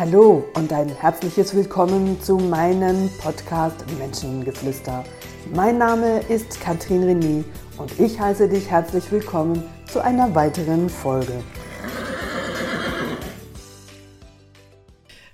Hallo und ein herzliches Willkommen zu meinem Podcast Menschengeflüster. Mein Name ist Katrin René und ich heiße dich herzlich willkommen zu einer weiteren Folge.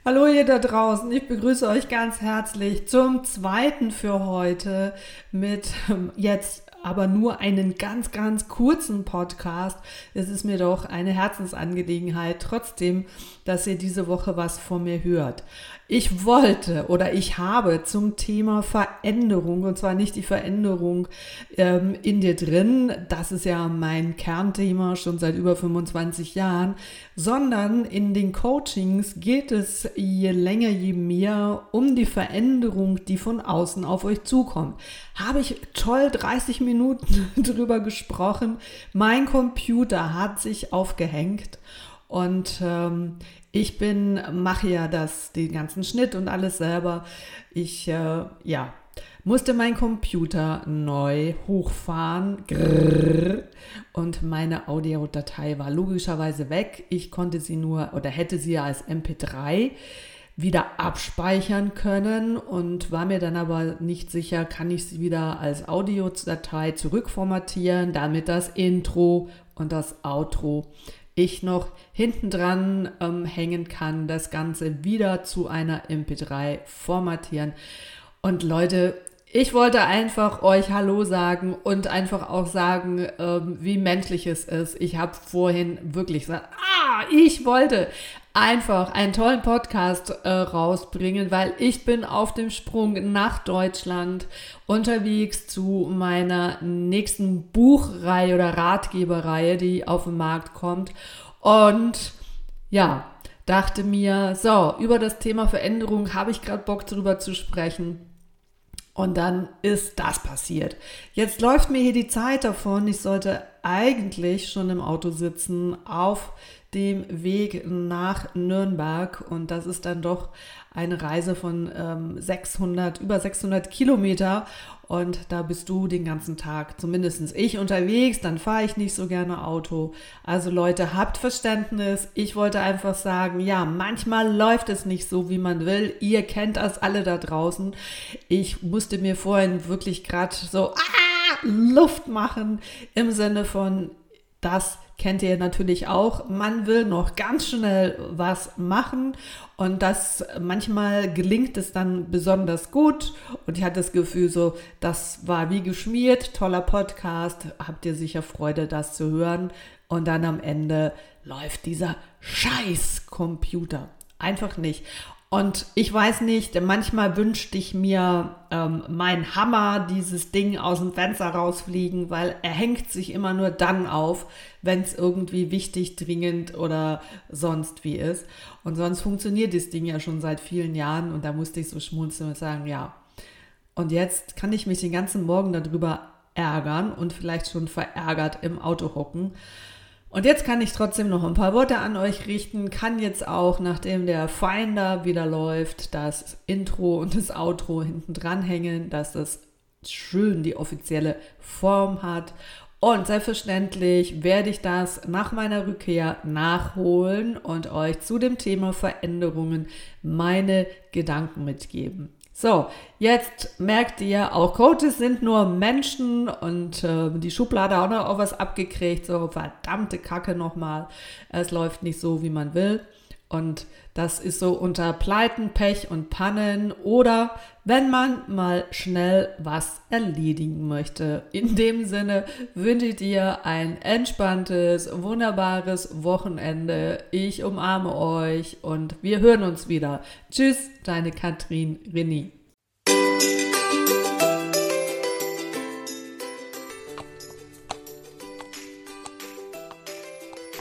Hallo ihr da draußen, ich begrüße euch ganz herzlich zum zweiten für heute mit ähm, jetzt aber nur einen ganz, ganz kurzen Podcast. Es ist mir doch eine Herzensangelegenheit, trotzdem, dass ihr diese Woche was von mir hört. Ich wollte oder ich habe zum Thema Veränderung, und zwar nicht die Veränderung ähm, in dir drin, das ist ja mein Kernthema schon seit über 25 Jahren, sondern in den Coachings geht es je länger, je mehr um die Veränderung, die von außen auf euch zukommt. Habe ich toll 30 Minuten drüber gesprochen. Mein Computer hat sich aufgehängt und ähm, ich bin, mache ja das, den ganzen Schnitt und alles selber. Ich, äh, ja, musste mein Computer neu hochfahren und meine Audiodatei war logischerweise weg. Ich konnte sie nur oder hätte sie als MP3 wieder abspeichern können und war mir dann aber nicht sicher, kann ich sie wieder als Audiodatei zurückformatieren, damit das Intro und das Outro ich noch hinten dran ähm, hängen kann, das Ganze wieder zu einer MP3 formatieren. Und Leute, ich wollte einfach euch Hallo sagen und einfach auch sagen, ähm, wie menschlich es ist. Ich habe vorhin wirklich gesagt, ah, ich wollte einfach einen tollen Podcast äh, rausbringen, weil ich bin auf dem Sprung nach Deutschland unterwegs zu meiner nächsten Buchreihe oder Ratgeberreihe, die auf den Markt kommt. Und ja, dachte mir, so, über das Thema Veränderung habe ich gerade Bock drüber zu sprechen. Und dann ist das passiert. Jetzt läuft mir hier die Zeit davon. Ich sollte eigentlich schon im Auto sitzen auf dem Weg nach Nürnberg und das ist dann doch eine Reise von ähm, 600, über 600 Kilometer und da bist du den ganzen Tag, zumindest ich unterwegs, dann fahre ich nicht so gerne Auto. Also Leute, habt Verständnis. Ich wollte einfach sagen, ja, manchmal läuft es nicht so, wie man will. Ihr kennt das alle da draußen. Ich musste mir vorhin wirklich gerade so ah, Luft machen im Sinne von, das kennt ihr natürlich auch. Man will noch ganz schnell was machen und das manchmal gelingt es dann besonders gut und ich hatte das Gefühl so, das war wie geschmiert, toller Podcast, habt ihr sicher Freude, das zu hören und dann am Ende läuft dieser scheiß Computer. Einfach nicht. Und ich weiß nicht, manchmal wünschte ich mir ähm, mein Hammer, dieses Ding aus dem Fenster rausfliegen, weil er hängt sich immer nur dann auf, wenn es irgendwie wichtig, dringend oder sonst wie ist. Und sonst funktioniert das Ding ja schon seit vielen Jahren und da musste ich so schmunzeln und sagen, ja. Und jetzt kann ich mich den ganzen Morgen darüber ärgern und vielleicht schon verärgert im Auto hocken. Und jetzt kann ich trotzdem noch ein paar Worte an euch richten, kann jetzt auch, nachdem der Finder wieder läuft, das Intro und das Outro hinten dran hängen, dass das schön die offizielle Form hat. Und selbstverständlich werde ich das nach meiner Rückkehr nachholen und euch zu dem Thema Veränderungen meine Gedanken mitgeben. So, jetzt merkt ihr, auch Coaches sind nur Menschen und äh, die Schublade auch noch auf was abgekriegt. So, verdammte Kacke nochmal. Es läuft nicht so, wie man will. Und das ist so unter Pleiten, Pech und Pannen oder wenn man mal schnell was erledigen möchte. In dem Sinne wünsche ich dir ein entspanntes, wunderbares Wochenende. Ich umarme euch und wir hören uns wieder. Tschüss, deine Katrin René.